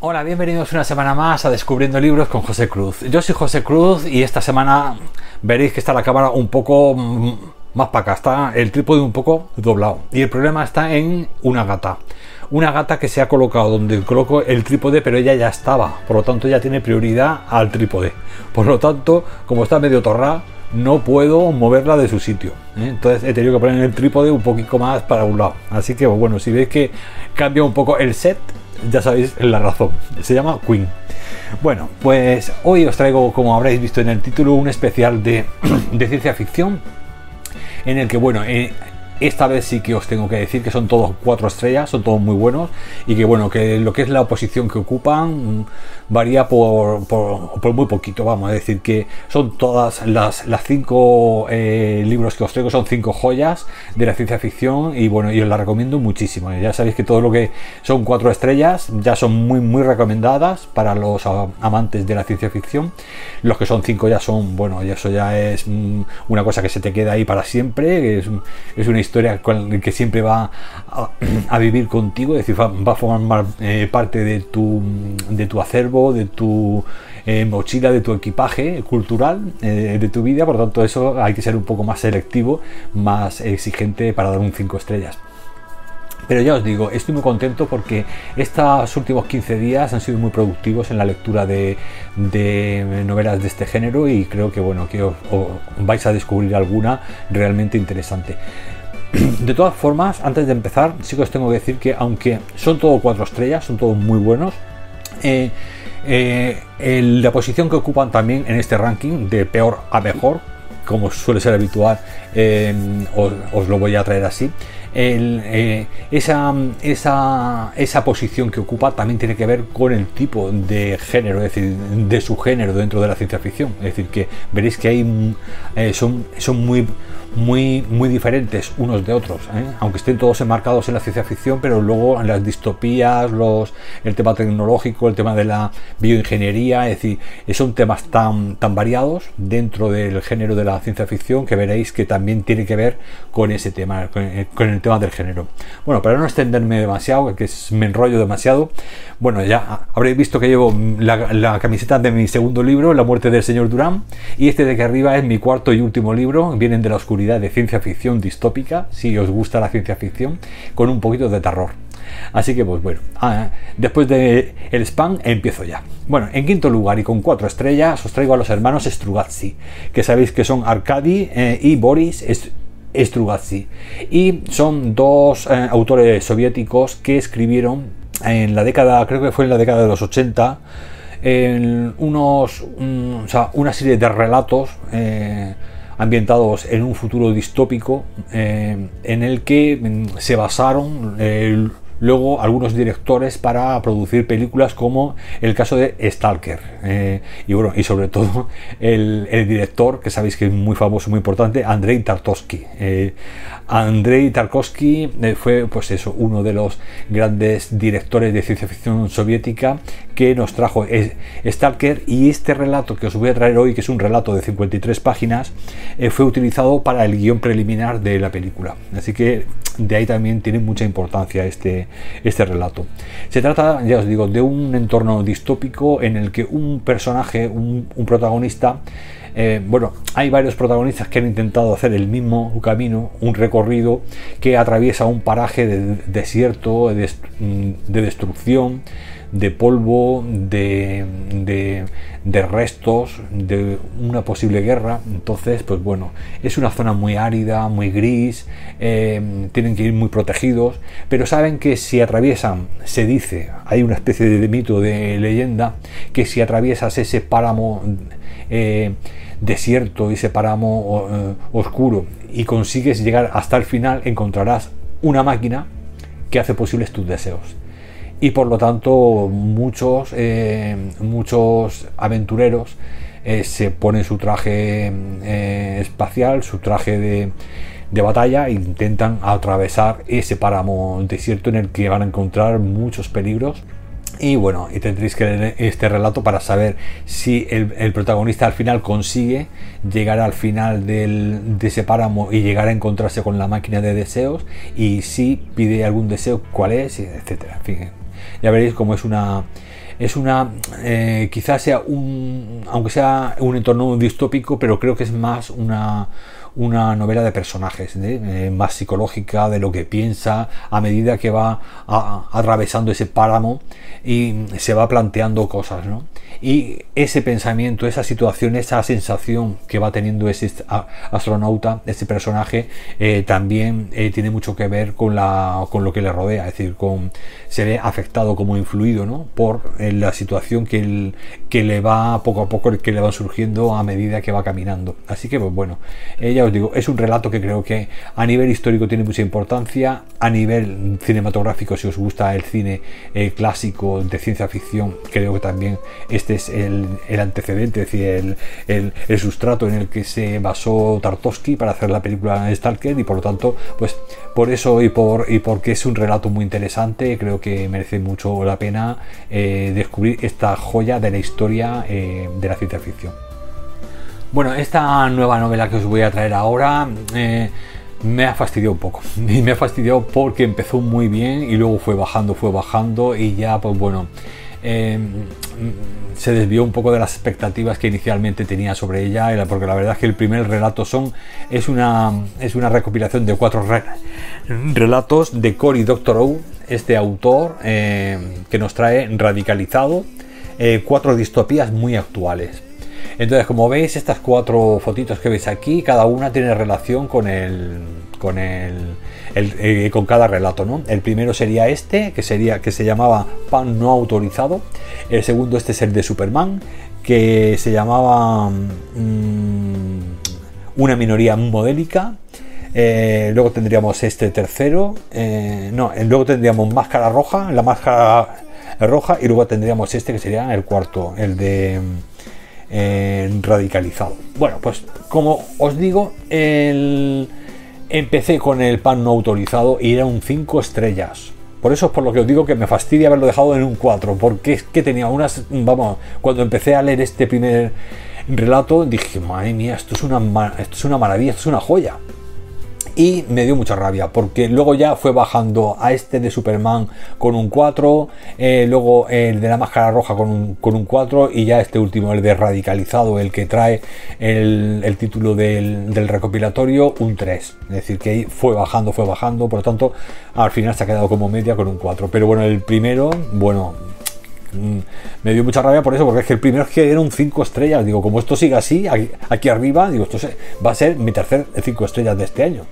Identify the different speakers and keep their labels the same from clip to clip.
Speaker 1: Hola, bienvenidos una semana más a Descubriendo Libros con José Cruz. Yo soy José Cruz y esta semana veréis que está la cámara un poco mm, más para acá, está el trípode un poco doblado. Y el problema está en una gata. Una gata que se ha colocado donde coloco el trípode, pero ella ya estaba. Por lo tanto, ya tiene prioridad al trípode. Por lo tanto, como está medio torrada, no puedo moverla de su sitio. ¿eh? Entonces he tenido que poner el trípode un poquito más para un lado. Así que bueno, si veis que cambia un poco el set, ya sabéis la razón. Se llama Queen. Bueno, pues hoy os traigo, como habréis visto en el título, un especial de, ciencia ficción en el que, bueno, eh, esta vez sí que os tengo que decir que son todos cuatro estrellas, son todos muy buenos y que bueno, que lo que es la oposición que ocupan varía por, por, muy poquito, vamos a decir que son todas las, las cinco eh, libros que os traigo, son cinco joyas de la ciencia ficción y bueno, y os las recomiendo muchísimo. Ya sabéis que todo lo que son cuatro estrellas ya son muy muy recomendadas para los amantes de la ciencia ficción. Los que son cinco ya son, bueno, y eso ya es mm, una cosa que se te queda ahí para siempre, es, es una historia que siempre va a, vivir contigo, es decir, va, a formar eh, parte de tu, de tu acervo de tu eh, mochila, de tu equipaje cultural, eh, de tu vida, por lo tanto eso hay que ser un poco más selectivo, más exigente para dar un 5 estrellas. Pero ya os digo, estoy muy contento porque estos últimos 15 días han sido muy productivos en la lectura de, novelas de este género y creo que bueno, que os, vais a descubrir alguna realmente interesante. De todas formas, antes de empezar, sí que os tengo que decir que aunque son todos cuatro estrellas, son todos muy buenos, eh, eh, la posición que ocupan también en este ranking de peor a mejor, como suele ser habitual, eh, os, lo voy a traer así. Esa, esa, esa, posición que ocupa también tiene que ver con el tipo de género, es decir, de su género dentro de la ciencia ficción. Es decir, que veréis que hay, son, son muy, muy, muy diferentes unos de otros, ¿eh? aunque estén todos enmarcados en la ciencia ficción, pero luego en las distopías, los, el tema tecnológico, el tema de la bioingeniería, es decir, son temas tan, tan variados dentro del género de la ciencia ficción que veréis que también tiene que ver con ese tema, con, el tema del género. Bueno, para no extenderme demasiado, que me enrollo demasiado, bueno, ya habréis visto que llevo la, camiseta de mi segundo libro, La muerte del señor Durán, y este de que arriba es mi cuarto y último libro, vienen de la oscuridad de ciencia ficción distópica, si os gusta la ciencia ficción, con un poquito de terror. Así que pues bueno, ah, después de el spam empiezo ya. Bueno, en quinto lugar y con cuatro estrellas os traigo a los hermanos Strugatsky, que sabéis que son Arkady eh, y Boris Strugatsky. Y son dos eh, autores soviéticos que escribieron en la década, creo que fue en la década de los 80, en unos, o sea, una serie de relatos eh, ambientados en un futuro distópico eh, en el que mm, se basaron eh, luego algunos directores para producir películas como el caso de Stalker eh, y bueno y sobre todo el, director que sabéis que es muy famoso muy importante Andrei Tarkovsky eh, Andrei Tarkovsky eh, fue pues eso uno de los grandes directores de ciencia ficción soviética que nos trajo Stalker y este relato que os voy a traer hoy que es un relato de 53 páginas fue utilizado para el guion preliminar de la película. Así que de ahí también tiene mucha importancia este, este relato. Se trata, ya os digo, de un entorno distópico en el que un personaje, un, protagonista, eh, bueno, hay varios protagonistas que han intentado hacer el mismo camino, un recorrido que atraviesa un paraje de desierto, de destrucción, de polvo, de, de, restos de una posible guerra. Entonces, pues bueno, es una zona muy árida, muy gris, eh, tienen que ir muy protegidos, pero saben que si atraviesan, se dice, hay una especie de mito, de leyenda, que si atraviesas ese páramo eh, desierto, ese páramo eh, oscuro, y consigues llegar hasta el final, encontrarás una máquina que hace posibles tus deseos y por lo tanto muchos, eh, muchos aventureros eh, se ponen su traje eh, espacial, su traje de, de, batalla e intentan atravesar ese páramo desierto en el que van a encontrar muchos peligros. Y bueno, y tendréis que leer este relato para saber si el, protagonista al final consigue llegar al final del, de ese páramo y llegar a encontrarse con la máquina de deseos y si pide algún deseo, cuál es, etcétera. Ya veréis cómo es una es una eh, quizás sea un aunque sea un entorno distópico pero creo que es más una una novela de personajes, eh, más psicológica de lo que piensa a medida que va atravesando ese páramo y se va planteando cosas. ¿no? Y ese pensamiento, esa situación, esa sensación que va teniendo ese astronauta, ese personaje, eh, también eh, tiene mucho que ver con, la, con lo que le rodea, es decir, con, se ve afectado como influido ¿no? por la situación que, que le va poco a poco, que le va surgiendo a medida que va caminando. Así que, pues bueno, ella digo, es un relato que creo que a nivel histórico tiene mucha importancia, a nivel cinematográfico, si os gusta el cine eh, clásico de ciencia ficción, creo que también este es el, antecedente, es decir, el, sustrato en el que se basó Tartovsky para hacer la película Stalker y por lo tanto, pues por eso y, por, y porque es un relato muy interesante, creo que merece mucho la pena eh, descubrir esta joya de la historia eh, de la ciencia ficción. Bueno, esta nueva novela que os voy a traer ahora eh, me ha fastidiado un poco. Y me ha fastidiado porque empezó muy bien y luego fue bajando, fue bajando y ya, pues bueno, eh, se desvió un poco de las expectativas que inicialmente tenía sobre ella, porque la verdad es que el primer relato son, es, una, es una recopilación de cuatro relatos de Cory Doctorow, este autor eh, que nos trae radicalizado cuatro distopías muy actuales. Entonces, como veis, estas cuatro fotitos que veis aquí, cada una tiene relación con el. con el. Eh, con cada relato, ¿no? El primero sería este, que sería. que se llamaba Pan no autorizado. El segundo, este es el de Superman, que se llamaba. Mm, una minoría modélica. Eh, luego tendríamos este tercero. Eh, no, luego tendríamos máscara roja, la máscara roja. Y luego tendríamos este que sería el cuarto, el de radicalizado. Bueno, pues como os digo, empecé con el pan no autorizado y era un 5 estrellas. Por eso es por lo que os digo que me fastidia haberlo dejado en un 4, porque es que tenía unas, vamos, cuando empecé a leer este primer relato dije, madre mía, esto es una, esto es una maravilla, esto es una joya y me dio mucha rabia porque luego ya fue bajando a este de Superman con un 4, eh, luego el de la máscara roja con un, con un 4 y ya este último, el de radicalizado, el que trae el, título del, del, recopilatorio, un 3. Es decir, que fue bajando, fue bajando, por lo tanto al final se ha quedado como media con un 4. Pero bueno, el primero, bueno, mm, me dio mucha rabia por eso, porque es que el primero es que era un 5 estrellas. Digo, como esto sigue así, aquí, arriba, digo, esto va a ser mi tercer 5 estrellas de este año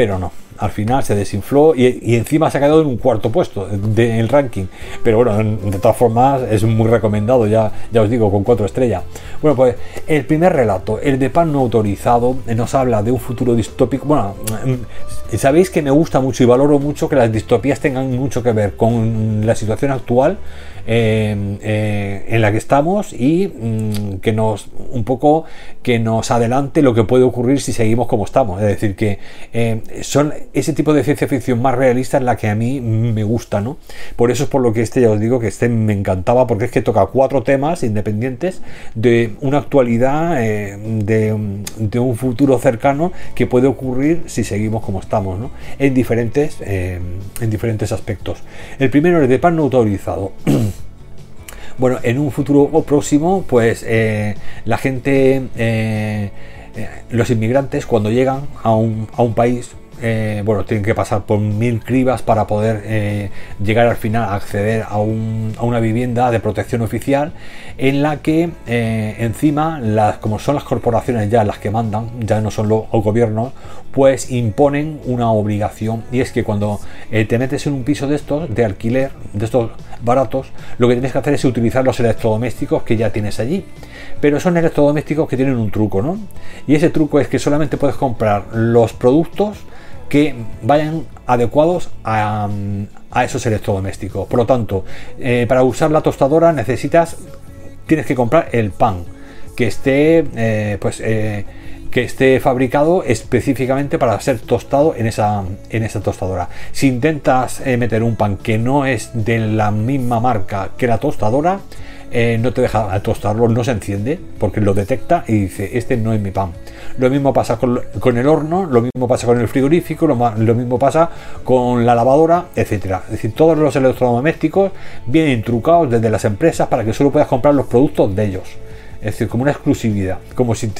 Speaker 1: pero no. Al final se desinfló y, encima se ha quedado en un cuarto puesto del ranking. Pero bueno, de todas formas es muy recomendado, ya, ya os digo, con cuatro estrellas. Bueno, pues el primer relato, el de pan no autorizado, nos habla de un futuro distópico. Bueno, mm, sabéis que me gusta mucho y valoro mucho que las distopías tengan mucho que ver con la situación actual eh, en la que estamos y mm, que nos un poco que nos adelante lo que puede ocurrir si seguimos como estamos. Es decir, que eh, son ese tipo de ciencia ficción más realista en la que a mí me gusta, ¿no? Por eso es por lo que este ya os digo que este me encantaba porque es que toca cuatro temas independientes de una actualidad eh, de, un futuro cercano que puede ocurrir si seguimos como estamos, ¿no? En diferentes, en diferentes aspectos. El primero es de pan no autorizado. Bueno, en un futuro próximo, pues eh, la gente, eh, eh, los inmigrantes, cuando llegan a un, país, bueno, tienen que pasar por mil cribas para poder llegar al final a acceder a, una vivienda de protección oficial en la que encima, como son las corporaciones ya las que mandan, ya no son los gobiernos, pues imponen una obligación y es que cuando te metes en un piso de estos, de alquiler, de estos baratos, lo que tienes que hacer es utilizar los electrodomésticos que ya tienes allí. Pero son electrodomésticos que tienen un truco, ¿no? Y ese truco es que solamente puedes comprar los productos que vayan adecuados a, esos electrodomésticos. Por lo tanto, eh, para usar la tostadora necesitas, tienes que comprar el pan que esté, eh, pues, eh, que esté fabricado específicamente para ser tostado en esa, en esa tostadora. Si intentas eh, meter un pan que no es de la misma marca que la tostadora, eh, no te deja tostarlo, no se enciende porque lo detecta y dice, este no es mi pan. Lo mismo pasa con, el horno, lo mismo pasa con el frigorífico, lo, lo mismo pasa con la lavadora, etcétera. Es decir, todos los electrodomésticos vienen trucados desde las empresas para que solo puedas comprar los productos de ellos. Es decir, como una exclusividad. Como si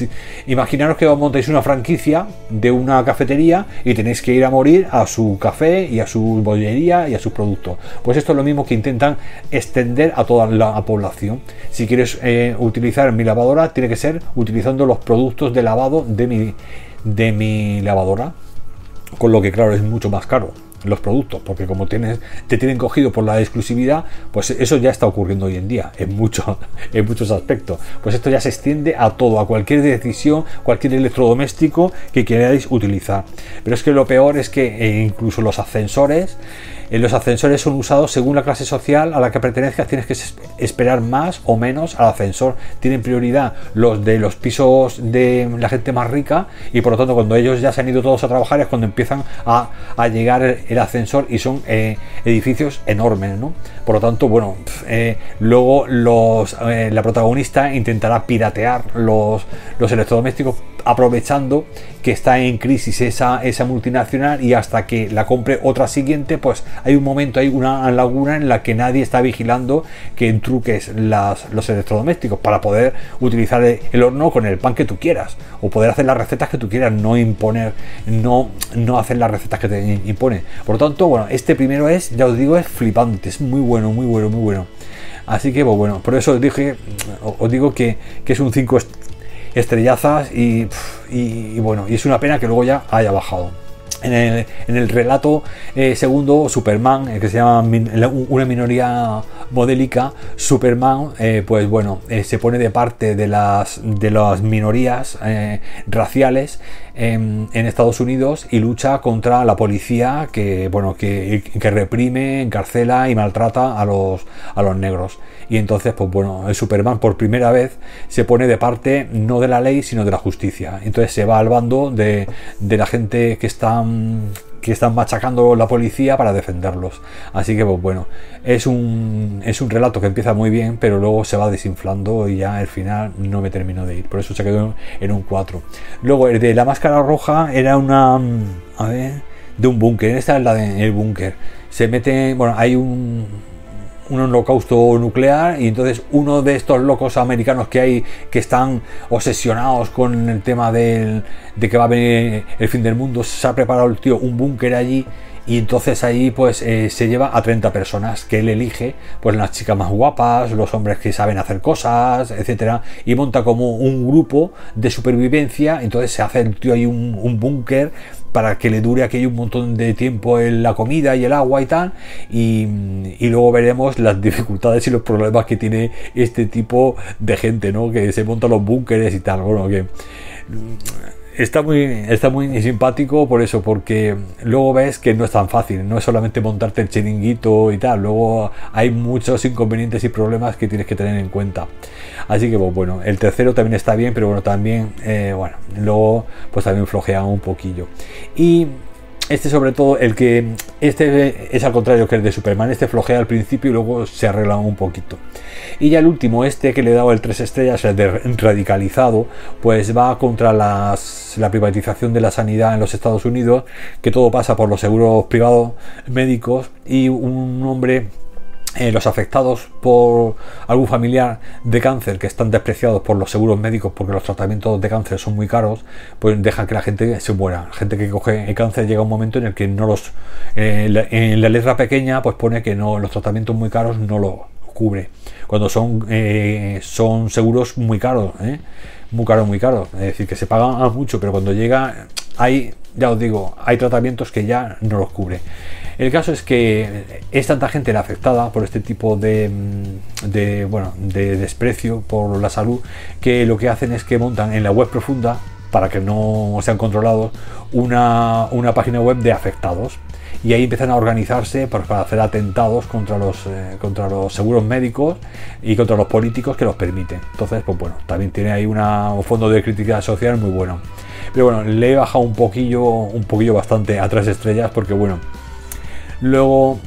Speaker 1: imaginaros que montáis una franquicia de una cafetería y tenéis que ir a morir a su café y a su bollería y a sus productos. Pues esto es lo mismo que intentan extender a toda la población. Si quieres eh, utilizar mi lavadora, tiene que ser utilizando los productos de lavado de mi, de mi lavadora. Con lo que claro es mucho más caro los productos, porque como tienes, te tienen cogido por la exclusividad, pues eso ya está ocurriendo hoy en día, en, mucho, en muchos aspectos. Pues esto ya se extiende a todo, a cualquier decisión, cualquier electrodoméstico que queráis utilizar. Pero es que lo peor es que eh, incluso los ascensores, los ascensores son usados según la clase social a la que pertenezcas, tienes que esperar más o menos al ascensor. Tienen prioridad los de los pisos de la gente más rica y por lo tanto cuando ellos ya se han ido todos a trabajar es cuando empiezan a, a llegar el ascensor y son eh, edificios enormes, ¿no? Por lo tanto, bueno, eh, luego eh, la protagonista intentará piratear los, los electrodomésticos aprovechando que está en crisis esa, esa multinacional y hasta que la compre otra siguiente, pues hay un momento, hay una laguna en la que nadie está vigilando que entruques las, los electrodomésticos para poder utilizar el horno con el pan que tú quieras o poder hacer las recetas que tú quieras, no imponer, no, no hacer las recetas que te impone. Por lo tanto, bueno, este primero es, ya os digo, es flipante, es muy bueno, muy bueno, muy bueno. Así que, pues bueno, por eso os dije, os digo que, que es un 5 estrellazas y, bueno, y es una pena que luego ya haya bajado. En el, relato eh, segundo, Superman, eh, que se llama una minoría modélica, Superman, eh, pues bueno, se pone de parte de las, de las minorías raciales en, Estados Unidos y lucha contra la policía que, bueno, que, reprime, encarcela y maltrata a los, a los negros. Y entonces, pues bueno, el Superman por primera vez se pone de parte no de la ley, sino de la justicia. Entonces se va al bando de, de la gente que están que están machacando la policía para defenderlos. Así que, pues bueno, es un, es un relato que empieza muy bien, pero luego se va desinflando y ya al final no me terminó de ir. Por eso se quedó en un 4. Luego, el de la máscara roja era una. A ver, de un búnker. Esta es la del búnker. Se mete. Bueno, hay un un holocausto nuclear y entonces uno de estos locos americanos que hay que están obsesionados con el tema del, de que va a venir el fin del mundo, se ha preparado el tío un búnker allí y entonces ahí pues eh, se lleva a 30 personas que él elige, pues las chicas más guapas, los hombres que saben hacer cosas, etcétera, y monta como un grupo de supervivencia, entonces se hace el tío ahí un, un búnker para que le dure aquello un montón de tiempo en la comida y el agua y tal. Y, luego veremos las dificultades y los problemas que tiene este tipo de gente, ¿no? Que se monta los búnkeres y tal. Bueno, que está muy, está muy simpático por eso, porque luego ves que no es tan fácil, no es solamente montarte el chiringuito y tal, luego hay muchos inconvenientes y problemas que tienes que tener en cuenta. Así que pues, bueno, el tercero también está bien, pero bueno, también, eh, bueno, luego pues también flojea un poquillo. Y este sobre todo, el que este es al contrario que el de Superman, este flojea al principio y luego se arregla un poquito. Y ya el último, este que le he dado el 3 estrellas, el de radicalizado, pues va contra las, la privatización de la sanidad en los Estados Unidos, que todo pasa por los seguros privados médicos y un hombre eh, los afectados por algún familiar de cáncer que están despreciados por los seguros médicos porque los tratamientos de cáncer son muy caros, pues dejan que la gente se muera. Gente que coge el cáncer llega un momento en el que no los. Eh, en la letra pequeña, pues pone que no los tratamientos muy caros no lo cubre. Cuando son, eh, son seguros muy caros, muy caros, muy caros. Es decir, que se pagan mucho, pero cuando llega, hay, ya os digo, hay tratamientos que ya no los cubre. El caso es que es tanta gente la afectada por este tipo de, mm, de, bueno, de desprecio por la salud que lo que hacen es que montan en la web profunda para que no sean controlados una, página web de afectados y ahí empiezan a organizarse para hacer atentados contra los, eh, contra los seguros médicos y contra los políticos que los permiten. Entonces, pues bueno, también tiene ahí una, un fondo de crítica social muy bueno. Pero bueno, le he bajado un poquillo, un poquillo bastante a tres estrellas porque bueno, Luego,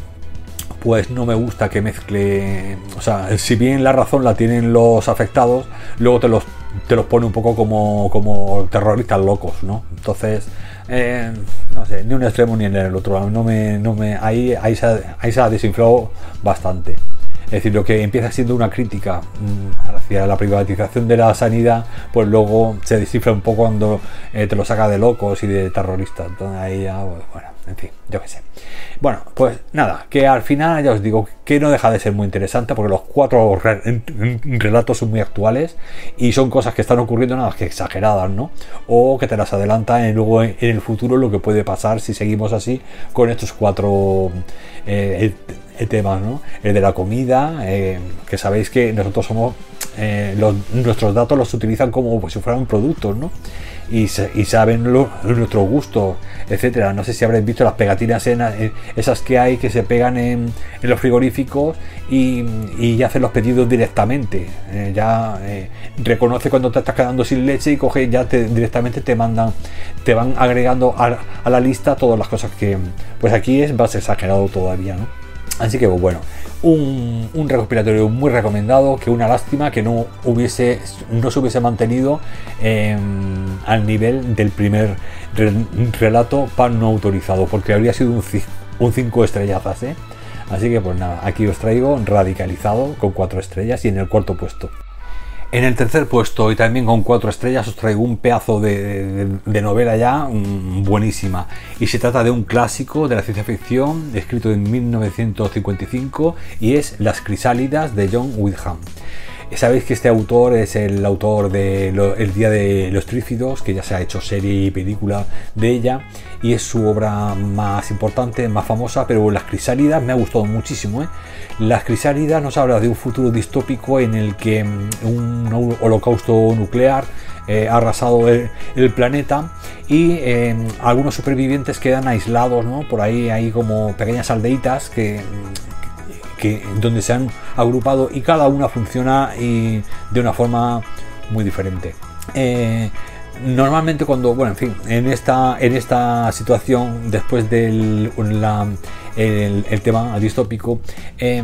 Speaker 1: pues no me gusta que mezcle, o sea, si bien la razón la tienen los afectados, luego te los, te los pone un poco como, como terroristas locos, ¿no? Entonces, eh, no sé, ni un extremo ni en el otro, no me, no me, ahí, ahí, se, ahí se ha desinflado bastante. Es decir, lo que empieza siendo una crítica mm, hacia la privatización de la sanidad, pues luego se desinfla un poco cuando eh, te lo saca de locos y de terroristas. Entonces ahí ya, pues, bueno, en fin, yo qué sé. Bueno, pues nada, que al final ya os digo que no deja de ser muy interesante porque los cuatro relatos son muy actuales y son cosas que están ocurriendo nada más que exageradas, ¿no? O que te las adelantan y luego en el futuro lo que puede pasar si seguimos así con estos cuatro eh, temas, ¿no? El de la comida, eh, que sabéis que nosotros somos, eh, nuestros datos los utilizan como pues, si fueran productos, ¿no? y, saben lo, nuestro gusto, etcétera. No sé si habréis visto las pegatinas en, esas que hay que se pegan en, los frigoríficos y, ya hacen los pedidos directamente. Eh, ya eh, reconoce cuando te estás quedando sin leche y coge ya te, directamente te mandan, te van agregando a, a, la lista todas las cosas que, pues aquí es más exagerado todavía, ¿no? Así que bueno, un, un, recopilatorio muy recomendado, que una lástima que no hubiese no se hubiese mantenido em, al nivel del primer relato pan no autorizado, porque habría sido un 5 estrellazas, ¿eh? Así que pues nada, aquí os traigo radicalizado con 4 estrellas y en el cuarto puesto. En el tercer puesto y también con cuatro estrellas os traigo un pedazo de, novela ya mm, buenísima. Y se trata de un clásico de la ciencia ficción escrito en 1955 y es Las Crisálidas de John Wyndham. Sabéis que este autor es el autor de El Día de los Trífidos, que ya se ha hecho serie y película de ella, y es su obra más importante, más famosa, pero Las Crisálidas me ha gustado muchísimo. ¿eh? Las Crisálidas nos habla de un futuro distópico en el que mm, un holocausto nuclear eh, ha arrasado el, planeta y eh, algunos supervivientes quedan aislados, ¿no? Por ahí hay como pequeñas aldeitas que donde se han agrupado y cada una funciona y de una forma muy diferente. Eh, normalmente cuando, bueno, en fin, en esta, en esta situación, después del el, tema distópico, eh,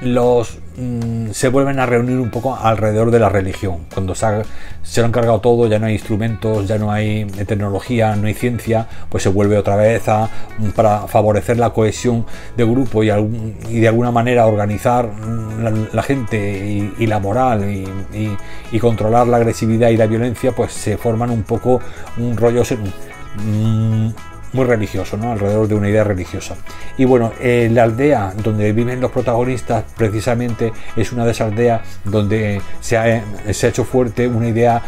Speaker 1: los mm, se vuelven a reunir un poco alrededor de la religión. Cuando se, lo han cargado todo, ya no hay instrumentos, ya no hay tecnología, no hay ciencia, pues se vuelve otra vez a para favorecer la cohesión de grupo y, y de alguna manera organizar mm, la, gente y, la moral y, y, controlar la agresividad y la violencia, pues se forman un poco un rollo mm, muy religioso, ¿no? alrededor de una idea religiosa. Y bueno, eh, la aldea donde viven los protagonistas precisamente es una de esas aldeas donde se ha, se ha hecho fuerte una idea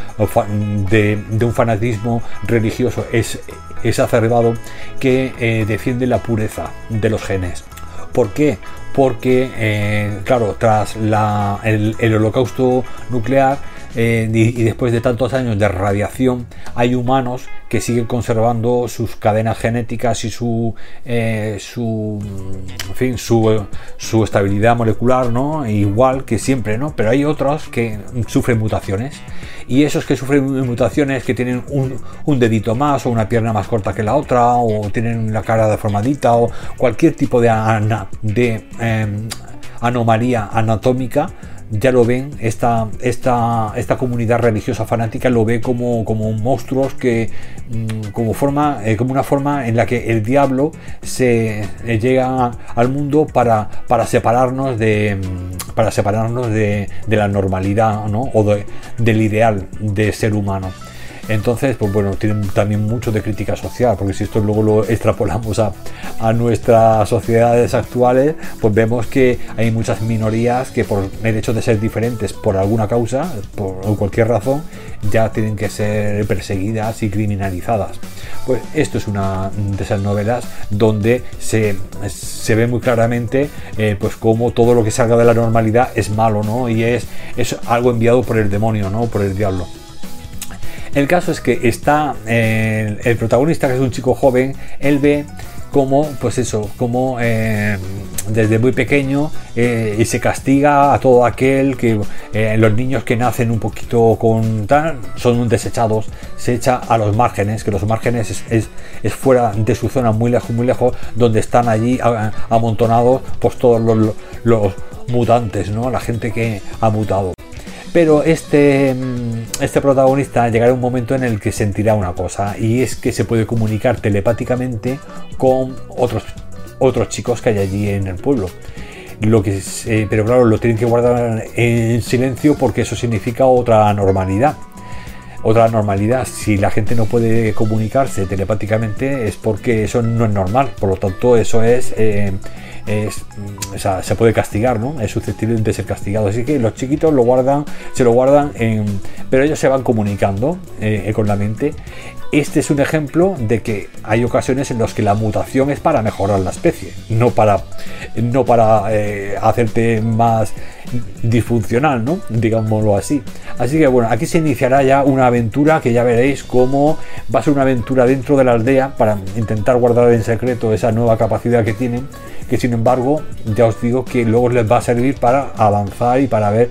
Speaker 1: de, un fanatismo religioso es, exacerbado que eh, defiende la pureza de los genes. ¿Por qué? Porque, eh, claro, tras la, el holocausto nuclear, eh, y, después de tantos años de radiación hay humanos que siguen conservando sus cadenas genéticas y su, eh, su, fin, su, su, estabilidad molecular, ¿no? Igual que siempre, ¿no? Pero hay otros que sufren mutaciones y esos que sufren mutaciones que tienen un, un dedito más o una pierna más corta que la otra o tienen la cara deformadita o cualquier tipo de, de em, anomalía anatómica ya lo ven, esta, esta, esta comunidad religiosa fanática lo ve como, como monstruos que, mm, como, forma, eh, como una forma en la que el diablo se eh, llega al mundo para, para separarnos de mm, para separarnos de, la normalidad o del ideal de ser humano. Entonces, pues bueno, tienen también mucho de crítica social, porque si esto luego lo extrapolamos a, nuestras sociedades actuales, pues vemos que hay muchas minorías que por el hecho de ser diferentes por alguna causa, por cualquier razón, ya tienen que ser perseguidas y criminalizadas. Pues esto es una de esas novelas donde se, ve muy claramente eh, pues cómo todo lo que salga de la normalidad es malo, ¿no? Y es, es algo enviado por el demonio, ¿no? Por el diablo. El caso es que está eh, el protagonista, que es un chico joven, él ve como, pues eso, como eh, desde muy pequeño eh, y se castiga a todo aquel que eh, los niños que nacen un poquito con tal son desechados, se echa a los márgenes, que los márgenes es, es, fuera de su zona, muy lejos, muy lejos, donde están allí amontonados pues todos los, los mutantes, ¿no? La gente que ha mutado. Pero este, mm, este protagonista llegará un momento en el que sentirá una cosa, y es que se puede comunicar telepáticamente con otros, otros chicos que hay allí en el pueblo. Lo que eh, pero claro, lo tienen que guardar en silencio porque eso significa otra normalidad. Otra normalidad, si la gente no puede comunicarse telepáticamente es porque eso no es normal, por lo tanto eso es eh, es, se puede castigar, ¿no? Es susceptible de ser castigado. Así que los chiquitos lo guardan, se lo guardan, en, pero ellos se van comunicando eh, con la mente. Este es un ejemplo de que hay ocasiones en las que la mutación es para mejorar la especie, no para, no para eh, hacerte más disfuncional, ¿no? Digámoslo así. Así que bueno, aquí se iniciará ya una aventura que ya veréis cómo va a ser una aventura dentro de la aldea para intentar guardar en secreto esa nueva capacidad que tienen que sin embargo ya os digo que luego les va a servir para avanzar y para ver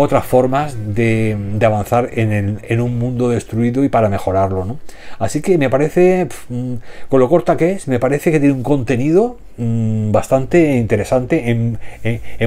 Speaker 1: otras formas de, avanzar en, un mundo destruido y para mejorarlo. ¿no? Así que me parece, mm, con lo corta que es, me parece que tiene un contenido mm, bastante interesante en,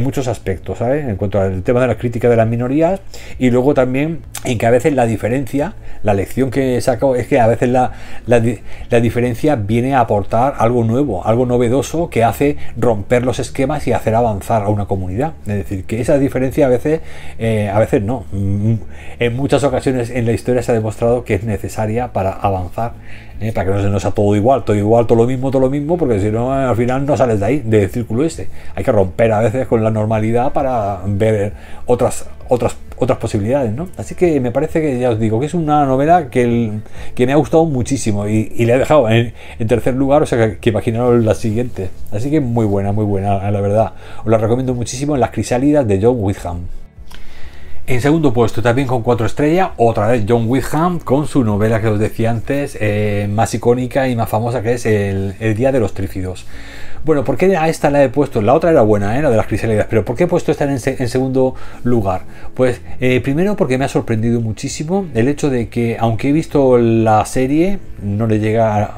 Speaker 1: muchos aspectos, ¿sabes? En cuanto al tema de la crítica de las minorías y luego también en que a veces la diferencia, la lección que he sacado es que a veces la, la diferencia viene a aportar algo nuevo, algo novedoso que hace romper los esquemas y hacer avanzar a una comunidad. Es decir, que esa diferencia a veces eh, a veces no. Mm, en muchas ocasiones en la historia se ha demostrado que es necesaria para avanzar, ¿eh? para que no se nos sea todo igual, todo igual, todo lo mismo, todo lo mismo, porque si no, al final no sales de ahí, del círculo este. Hay que romper a veces con la normalidad para ver otras, otras, otras posibilidades, ¿no? Así que me parece que, ya os digo, que es una novela que, que me ha gustado muchísimo y, le he dejado en, tercer lugar, o sea que, que imaginaros la siguiente. Así que muy buena, muy buena, la verdad. Os la recomiendo muchísimo en Las Crisálidas de John Witham. En segundo puesto, también con cuatro estrellas, otra vez John Witham con su novela que os decía antes, eh, más icónica y más famosa que es El, Día de los Trífidos. Bueno, ¿por qué a esta la he puesto? La otra era buena, ¿eh? la de las crisálidas, pero ¿por qué he puesto esta en, segundo lugar? Pues eh, primero porque me ha sorprendido muchísimo el hecho de que, aunque he visto la serie, no le llega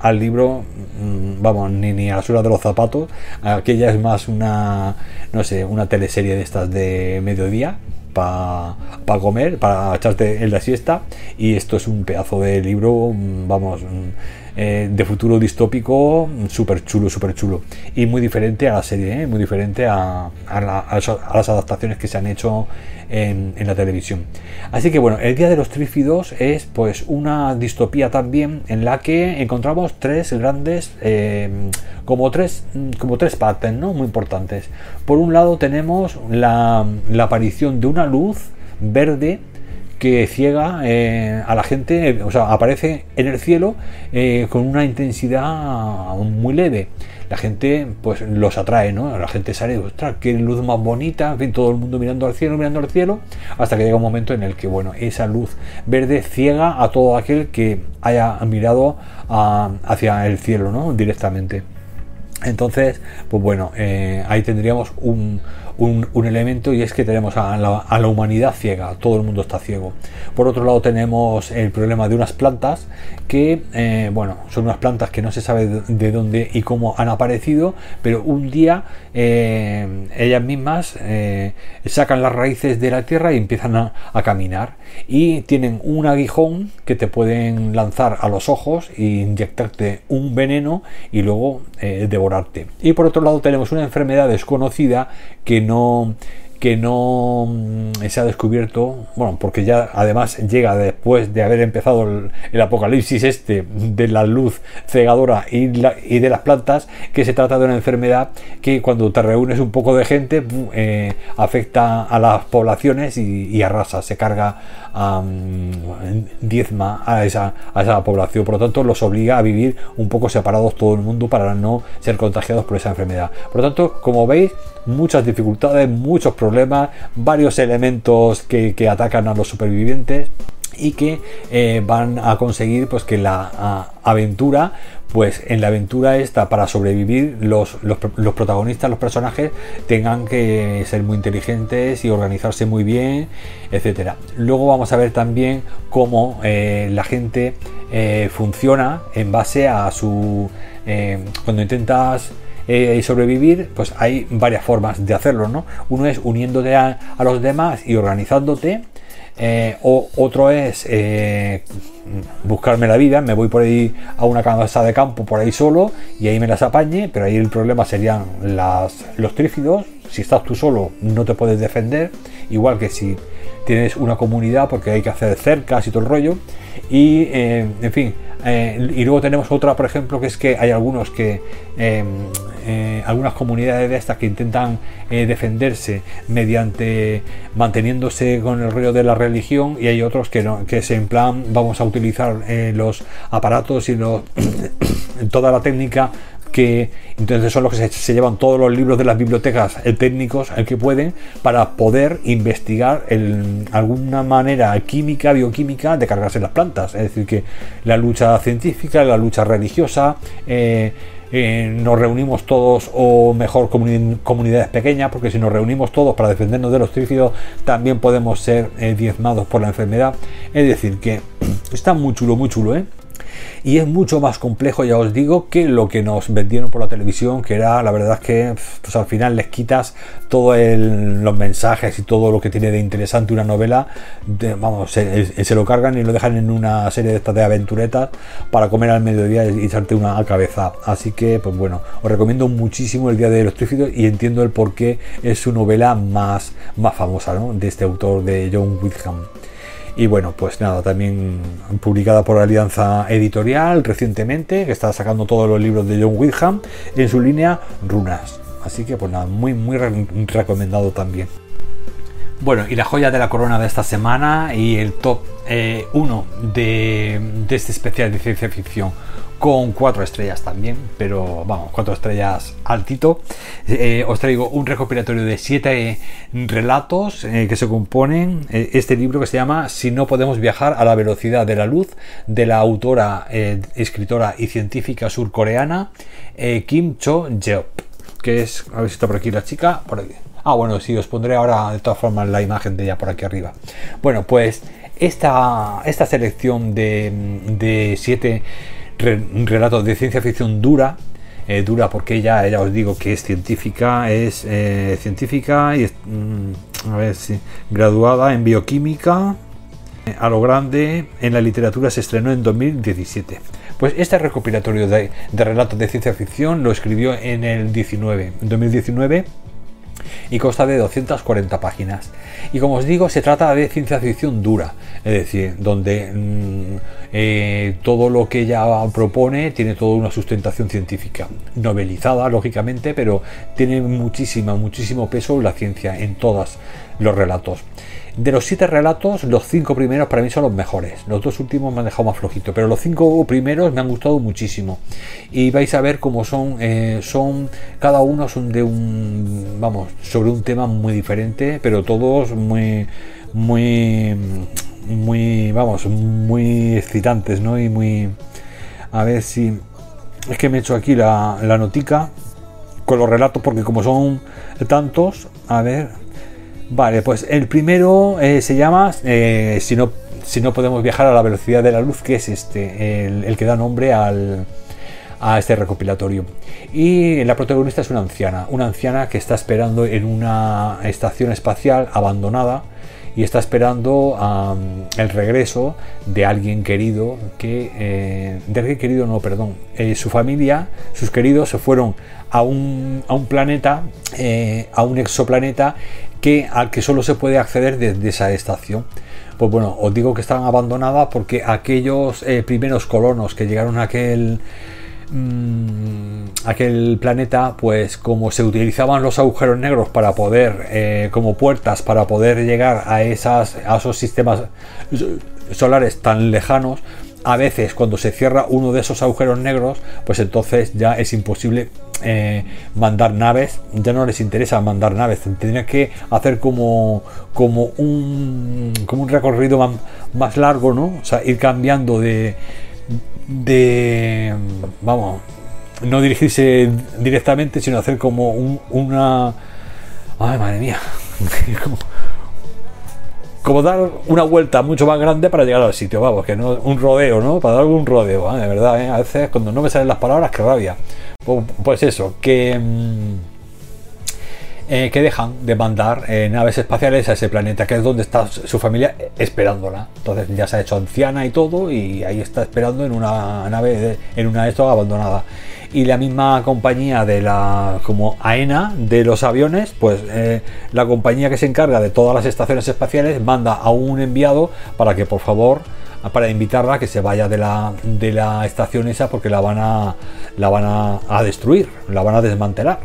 Speaker 1: al libro, mm, vamos, ni, ni a la suela de los zapatos. Aquella es más una, no sé, una teleserie de estas de mediodía para comer, para echarte en la siesta. Y esto es un pedazo de libro, vamos, eh, de futuro distópico, súper chulo, súper chulo. Y muy diferente a la serie, ¿eh? muy diferente a, las adaptaciones que se han hecho en, la televisión. Así que bueno, el Día de los Trífidos es pues una distopía también en la que encontramos tres grandes, eh, como, tres, como tres partes, ¿no? Muy importantes. Por un lado tenemos la aparición de una luz verde que ciega eh, a la gente, o sea, aparece en el cielo eh, con una intensidad muy leve. La gente, pues, los atrae, ¿no? La gente sale, ostras, qué luz más bonita, en fin, todo el mundo mirando al cielo, mirando al cielo, hasta que llega un momento en el que, bueno, esa luz verde ciega a todo aquel que haya mirado hacia el cielo, ¿no? Directamente. Entonces, pues bueno, eh, ahí tendríamos un, un, elemento y es que tenemos a la, humanidad ciega, todo el mundo está ciego. Por otro lado tenemos el problema de unas plantas que, eh, bueno, son unas plantas que no se sabe de, dónde y cómo han aparecido, pero un día eh, ellas mismas eh, sacan las raíces de la tierra y empiezan a, caminar y tienen un aguijón que te pueden lanzar a los ojos e inyectarte un veneno y luego devorarte. Y por otro lado tenemos una enfermedad desconocida que no que no mm, se ha descubierto, bueno, porque ya además llega después de haber empezado el, apocalipsis este de la luz cegadora y, de las plantas, que se trata de una enfermedad que cuando te reúnes un poco de gente eh, afecta a las poblaciones y, arrasa, se carga, diezma a esa, a esa población, por lo tanto los obliga a vivir un poco separados todo el mundo para no ser contagiados por esa enfermedad. Por lo tanto, como veis, muchas dificultades, muchos problemas varios elementos que atacan a los supervivientes y que eh, van a conseguir pues que la aventura pues en la aventura esta para sobrevivir los, los, protagonistas los personajes tengan que ser muy inteligentes y organizarse muy bien etcétera luego vamos a ver también cómo eh, la gente eh, funciona en base a su cuando intentas sobrevivir, pues hay varias formas de hacerlo, ¿no? Uno es uniéndote a los demás y organizándote, eh, o, otro es eh, buscarme la vida, me voy por ahí a una casa de campo por ahí solo y ahí me las apañe, pero ahí el problema serían los trífidos. Si estás tú solo no te puedes defender, igual que si tienes una comunidad porque hay que hacer cercas y todo el rollo. Y eh, en fin, y luego tenemos otra, por ejemplo, que es que hay algunos que eh, algunas comunidades de estas que intentan eh, defenderse mediante manteniéndose con el rollo de la religión y hay otros que no, que se en plan vamos a utilizar eh, los aparatos y los, toda la técnica que entonces son los que se, llevan todos los libros de las bibliotecas técnicos el que pueden para poder investigar el, alguna manera química, bioquímica de cargarse las plantas. Es decir, que la lucha científica, la lucha religiosa, eh, nos reunimos todos o mejor comunidades pequeñas, porque si nos reunimos todos para defendernos de los trífidos, también podemos ser eh, diezmados por la enfermedad. Es decir, que está muy chulo, muy chulo, ¿eh? Y es mucho más complejo, ya os digo, que lo que nos vendieron por la televisión, que era la verdad que pues al final les quitas todos los mensajes y todo lo que tiene de interesante una novela, vamos, se, lo cargan y lo dejan en una serie de estas de aventuretas para comer al mediodía y echarte una cabeza. Así que, pues bueno, os recomiendo muchísimo el Día de los Trífidos y entiendo el por qué es su novela más, más famosa. De este autor de John Whitham. Y bueno, pues nada, también publicada por Alianza Editorial recientemente, que está sacando todos los libros de John Whitham en su línea Runas. Así que pues nada, muy, muy recomendado también. Bueno, y la joya de la corona de esta semana y el top 1 eh, de, de este especial de ciencia ficción con cuatro estrellas también, pero vamos, cuatro estrellas altito. Eh, os traigo un recopilatorio de siete relatos eh, que se componen eh, este libro que se llama Si no podemos viajar a la velocidad de la luz, de la autora, escritora y científica surcoreana Kim Cho Jeop, que es, a ver si está por aquí la chica, por aquí. Ah, bueno, sí, os pondré ahora de todas formas la imagen de ella por aquí arriba. Bueno, pues esta, esta selección de, de siete un relato de ciencia ficción dura, eh, dura porque ella, ella os digo que es científica, es eh, científica y es, mm, a ver si, graduada en bioquímica. Eh, a lo grande en la literatura se estrenó en 2017. Pues este recopilatorio de, de relatos de ciencia ficción lo escribió en el 19, en 2019 y consta de 240 páginas. Y como os digo, se trata de ciencia ficción dura, es decir, donde mm, eh, todo lo que ella propone tiene toda una sustentación científica, novelizada, lógicamente, pero tiene muchísima, muchísimo peso la ciencia en todos los relatos. De los siete relatos, los cinco primeros para mí son los mejores. Los dos últimos me han dejado más flojito, pero los cinco primeros me han gustado muchísimo. Y vais a ver cómo son, eh, son cada uno son de un, vamos, sobre un tema muy diferente, pero todos muy, muy, muy, vamos, muy excitantes, ¿no? Y muy, a ver si, es que me he hecho aquí la, la notica con los relatos porque como son tantos, a ver, Vale, pues el primero eh, se llama eh, si, no, si no podemos viajar a la velocidad de la luz, que es este, el, que da nombre al, a este recopilatorio. Y la protagonista es una anciana, una anciana que está esperando en una estación espacial abandonada y está esperando el regreso de alguien querido que eh, de alguien querido no perdón su familia sus queridos se fueron a un, a un planeta a un exoplaneta que, al que solo se puede acceder desde esa estación. Pues bueno, os digo que están abandonadas porque aquellos eh, primeros colonos que llegaron a aquel, mm, aquel planeta, pues como se utilizaban los agujeros negros para poder, eh, como puertas, para poder llegar a, esas, a esos sistemas solares tan lejanos, a veces cuando se cierra uno de esos agujeros negros, pues entonces ya es imposible eh, mandar naves, ya no les interesa mandar naves, tendrían que hacer como, como, un, como un recorrido más, más largo, ¿no? O sea, ir cambiando de, de, vamos, no dirigirse directamente, sino hacer como una... Ay, madre mía. como, dar una vuelta mucho más grande para llegar al sitio, vamos, que no un rodeo, ¿no? Para dar un rodeo, ¿eh? de verdad, ¿eh? a veces cuando no me salen las palabras, que rabia. Pues, pues eso, que... Mm, eh, que dejan de mandar eh, naves espaciales a ese planeta, que es donde está su familia esperándola. Entonces ya se ha hecho anciana y todo, y ahí está esperando en una nave, en una de abandonada. Y la misma compañía de la, como AENA de los aviones, pues eh, la compañía que se encarga de todas las estaciones espaciales manda a un enviado para que por favor para invitarla a que se vaya de la, de la estación esa porque la van a la van a destruir, la van a desmantelar.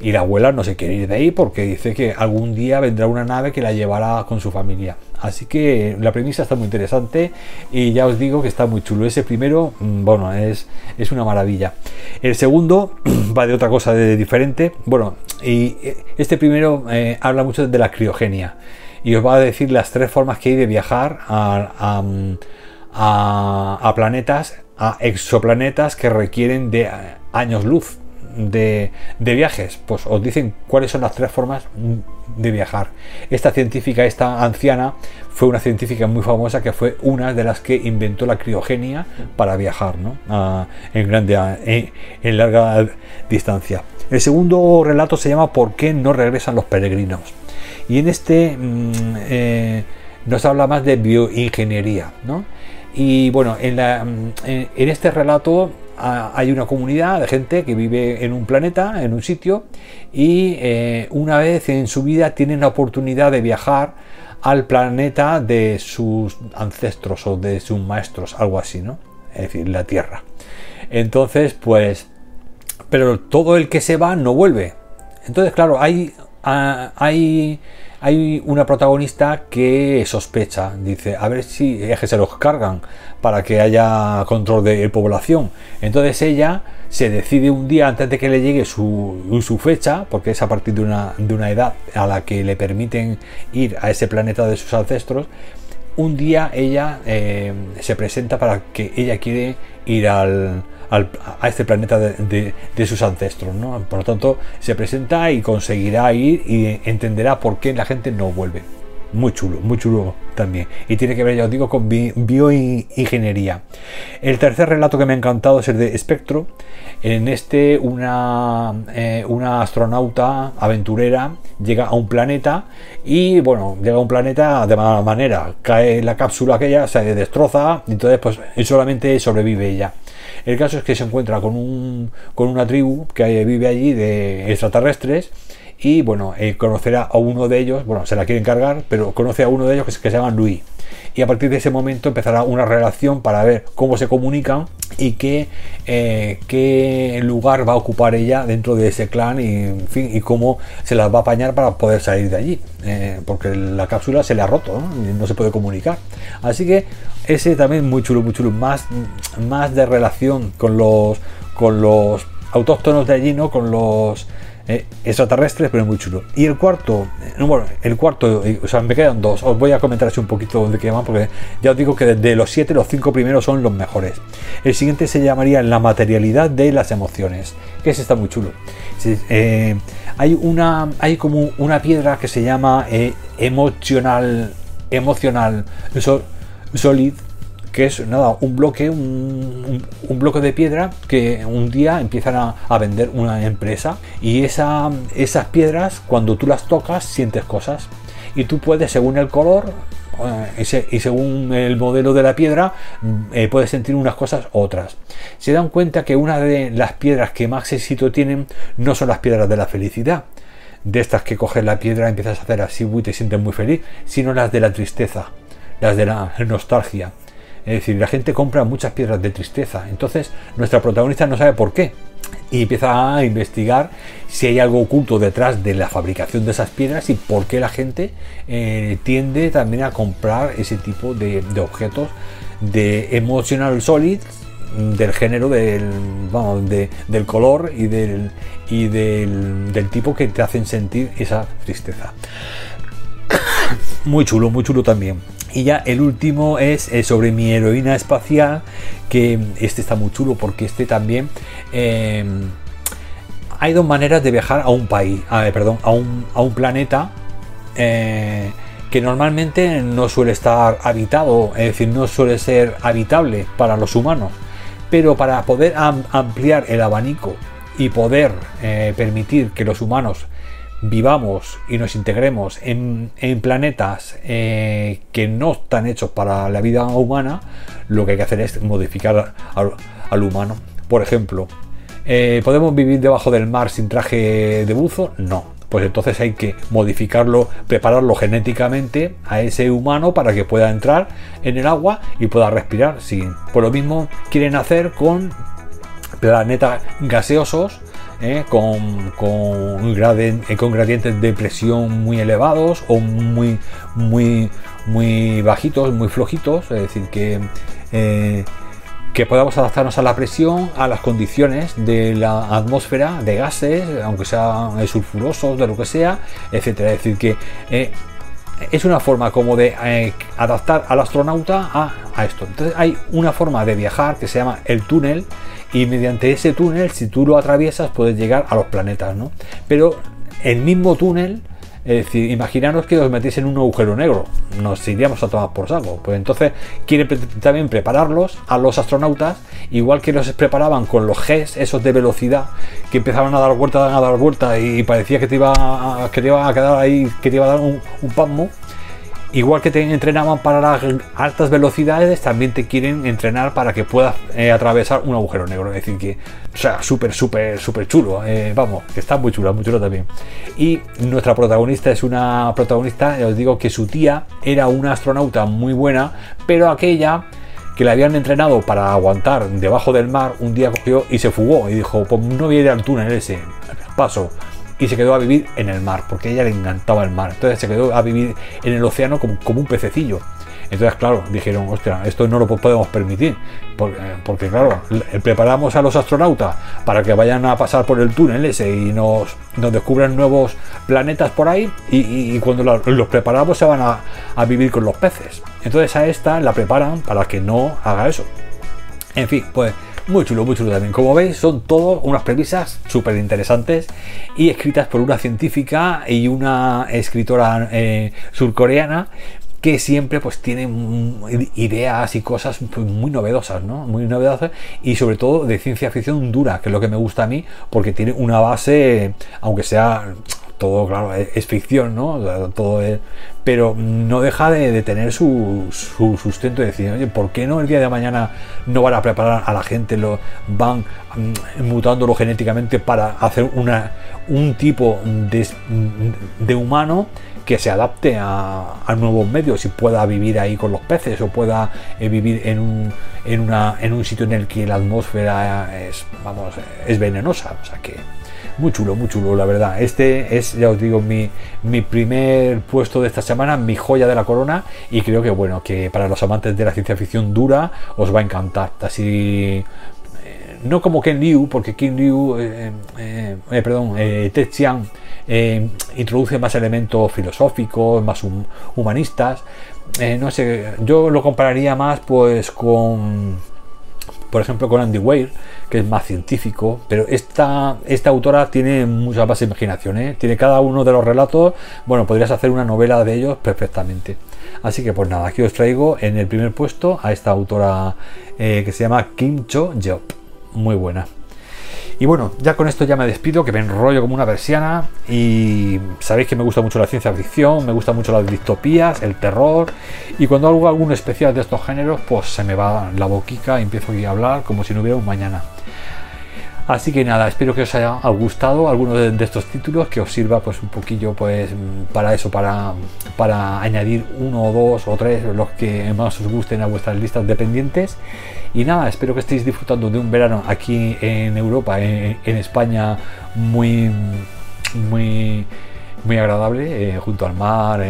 Speaker 1: Y la abuela no se quiere ir de ahí porque dice que algún día vendrá una nave que la llevará con su familia. Así que la premisa está muy interesante y ya os digo que está muy chulo. Ese primero, mm, bueno, es, es una maravilla. El segundo va de otra cosa de diferente. Bueno, y eh, este primero eh, habla mucho de la criogenia y os va a decir las tres formas que hay de viajar a, a, a planetas, a exoplanetas que requieren de años luz de, viajes, pues os dicen cuáles son las tres formas de viajar. Esta científica, esta anciana, fue una científica muy famosa que fue una de las que inventó la criogenia para viajar en, grande, en, larga distancia. El segundo relato se llama ¿Por qué no regresan los peregrinos? Y en este mm, eh, nos habla más de bioingeniería. Y bueno, en, mm, en este relato hay una comunidad de gente que vive en un planeta, en un sitio, y eh, una vez en su vida tienen la oportunidad de viajar al planeta de sus ancestros o de sus maestros, algo así, ¿no? Es decir, la Tierra. Entonces, pues, pero todo el que se va no vuelve. Entonces, claro, hay, hay hay una protagonista que sospecha, dice, a ver si es que se los cargan para que haya control de población. Entonces ella se decide un día antes de que le llegue su, fecha, porque es a partir de una, de una edad a la que le permiten ir a ese planeta de sus ancestros, un día ella eh, se presenta para que ella quiere ir al, a este planeta de, sus ancestros. ¿no? Por lo tanto, se presenta y conseguirá ir y entenderá por qué la gente no vuelve. Muy chulo, muy chulo también. Y tiene que ver, ya os digo, con bioingeniería. El tercer relato que me ha encantado es el de Espectro. En este, una, eh, una astronauta aventurera llega a un planeta y, bueno, llega a un planeta de mala manera. Cae la cápsula aquella, se destroza, y entonces, pues, solamente sobrevive ella. El caso es que se encuentra con, un, con una tribu que vive allí de extraterrestres y bueno, eh, conocerá a uno de ellos, bueno, se la quiere encargar, pero conoce a uno de ellos que, que se llama Luis y a partir de ese momento empezará una relación para ver cómo se comunican y qué, eh, qué lugar va a ocupar ella dentro de ese clan y, en fin, y cómo se las va a apañar para poder salir de allí, eh, porque la cápsula se le ha roto ¿no? No se puede comunicar. Así que ese también muy chulo, muy chulo, más, más de relación con los, con los autóctonos de allí, ¿no? con los eh, extraterrestres, pero muy chulo. Y el cuarto, eh, bueno, el cuarto, eh, o sea, me quedan dos. Os voy a comentar así un poquito de qué van, porque ya os digo que de los siete, los cinco primeros son los mejores. El siguiente se llamaría La materialidad de las emociones, que ese está muy chulo. hay una, hay como una piedra que se llama emocional, emocional solid que es nada, un bloque, un, bloque de piedra que un día empiezan a, vender una empresa y esa, esas piedras cuando tú las tocas sientes cosas y tú puedes según el color eh, y según el modelo de la piedra eh, puedes sentir unas cosas otras. Se dan cuenta que una de las piedras que más éxito tienen no son las piedras de la felicidad, de estas que coges la piedra empiezas a hacer así y te sientes muy feliz, sino las de la tristeza, las de la nostalgia. Es decir, la gente compra muchas piedras de tristeza. Entonces, nuestra protagonista no sabe por qué. Y empieza a investigar si hay algo oculto detrás de la fabricación de esas piedras y por qué la gente eh, tiende también a comprar ese tipo de, objetos de emotional solid del género, del, del color y, del, y del tipo que te hacen sentir esa tristeza. muy chulo, muy chulo también. Y ya el último es eh, sobre mi heroína espacial, que este está muy chulo porque este también... Em, hay dos maneras de viajar a un país, perdón, a un, a un planeta eh, que normalmente no suele estar habitado, es decir, no suele ser habitable para los humanos. Pero para poder ampliar el abanico y poder eh, permitir que los humanos vivamos y nos integremos en, planetas eh, que no están hechos para la vida humana, lo que hay que hacer es modificar al, humano. Por ejemplo, eh, ¿podemos vivir debajo del mar sin traje de buzo? No. Pues entonces hay que modificarlo, prepararlo genéticamente a ese humano para que pueda entrar en el agua y pueda respirar. Sí, por lo mismo quieren hacer con planetas gaseosos ¿eh? con, con, eh, con, gradientes de presión muy elevados o muy, muy, muy bajitos, muy flojitos, es decir, que, eh, que podamos adaptarnos a la presión, a las condiciones de la atmósfera, de gases, aunque sean sulfurosos, de lo que sea, etcétera. Es decir, que es una forma como de adaptar al astronauta a, esto. Entonces hay una forma de viajar que se llama el túnel y mediante ese túnel, si tú lo atraviesas, puedes llegar a los planetas, ¿no? Pero el mismo túnel, es decir, imaginaros que os metéis en un agujero negro, nos iríamos a tomar por saco. Pues entonces quieren también prepararlos a los astronautas, igual que los preparaban con los Gs, esos de velocidad, que empezaban a dar vueltas, a dar vueltas y parecía que te iba a, que te iba a quedar ahí, que te iba a dar un, un pasmo Igual que te entrenaban para las altas velocidades, también te quieren entrenar para que puedas eh, atravesar un agujero negro. Es decir, que, o sea, súper, súper, súper chulo. Eh, vamos, está muy chulo, muy chulo también. Y nuestra protagonista es una protagonista, os digo que su tía era una astronauta muy buena, pero aquella que la habían entrenado para aguantar debajo del mar, un día cogió y se fugó y dijo, pues no voy a ir al túnel ese, paso y se quedó a vivir en el mar, porque ella le encantaba el mar. Entonces se quedó a vivir en el océano como, un pececillo. Entonces, claro, dijeron, hostia, esto no lo podemos permitir, porque, porque, claro, preparamos a los astronautas para que vayan a pasar por el túnel ese y nos, descubran nuevos planetas por ahí, y, cuando los preparamos se van a, a vivir con los peces. Entonces a esta la preparan para que no haga eso. En fin, pues muy chulo, muy chulo también. Como veis, son todas unas premisas súper interesantes y escritas por una científica y una escritora eh, surcoreana que siempre pues tienen ideas y cosas pues, muy novedosas, ¿no? Muy novedosas y sobre todo de ciencia ficción dura, que es lo que me gusta a mí, porque tiene una base, aunque sea todo, claro, es, ficción, ¿no? Todo pero no deja de, tener su, sustento y decir, oye, ¿por qué no el día de mañana no van a preparar a la gente, lo van mm, mutándolo genéticamente para hacer una, un tipo de humano que se adapte a, nuevos medios y pueda vivir ahí con los peces o pueda eh, vivir en un, sitio en el que la atmósfera es, vamos, es venenosa. O sea que muy chulo, muy chulo, la verdad. Este es, ya os digo, mi, mi primer puesto de esta semana, mi joya de la corona. Y creo que, bueno, que para los amantes de la ciencia ficción dura os va a encantar. Así eh, no como Ken Liu, porque Ken Liu, eh, eh, perdón, Chiang introduce más elementos filosóficos, más humanistas. no sé, yo lo compararía más pues con por ejemplo con Andy Weir, que es más científico, pero esta, esta autora tiene mucha más imaginación, ¿eh? tiene cada uno de los relatos, bueno, podrías hacer una novela de ellos perfectamente. Así que pues nada, aquí os traigo en el primer puesto a esta autora eh, que se llama Kim Cho Jeop, muy buena. Y bueno, ya con esto ya me despido, que me enrollo como una persiana y sabéis que me gusta mucho la ciencia ficción, me gusta mucho las distopías, el terror y cuando hago algún especial de estos géneros pues se me va la boquica y empiezo a hablar como si no hubiera un mañana. Así que nada, espero que os haya gustado alguno de, estos títulos, que os sirva pues un poquillo pues para eso, para, para añadir uno o dos o tres, los que más os gusten a vuestras listas dependientes. Y nada, espero que estéis disfrutando de un verano aquí en Europa, en, España, muy, muy, muy agradable, eh, junto al mar,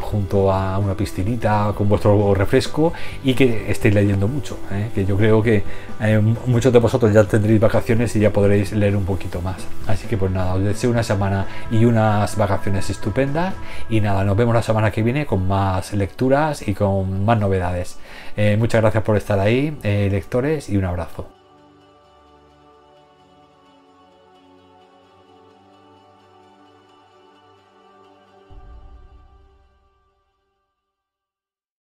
Speaker 1: junto a una piscinita con vuestro refresco y que estéis leyendo mucho, ¿eh? que yo creo que eh, muchos de vosotros ya tendréis vacaciones y ya podréis leer un poquito más. Así que pues nada, os deseo una semana y unas vacaciones estupendas y nada, nos vemos la semana que viene con más lecturas y con más novedades. muchas gracias por estar ahí, lectores, y un abrazo.